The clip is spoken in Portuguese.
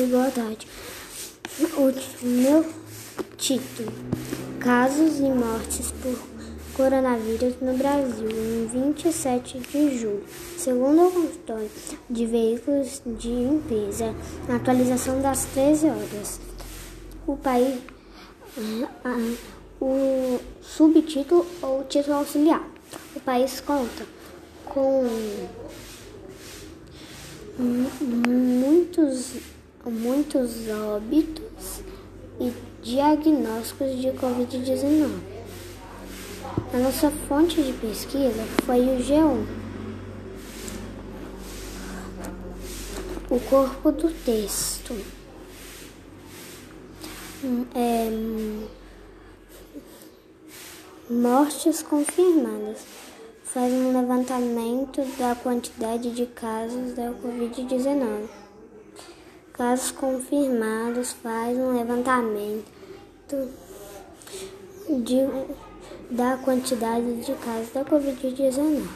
igualdade. O meu título: Casos e mortes por coronavírus no Brasil, em 27 de julho. Segundo o consultório de veículos de empresa, na atualização das 13 horas, o país. O subtítulo ou título auxiliar. O país conta com muitos, muitos óbitos e diagnósticos de Covid-19. A nossa fonte de pesquisa foi o G1. O corpo do texto. É, mortes confirmadas faz um levantamento da quantidade de casos da Covid-19. Casos confirmados faz um levantamento de, da quantidade de casos da Covid-19.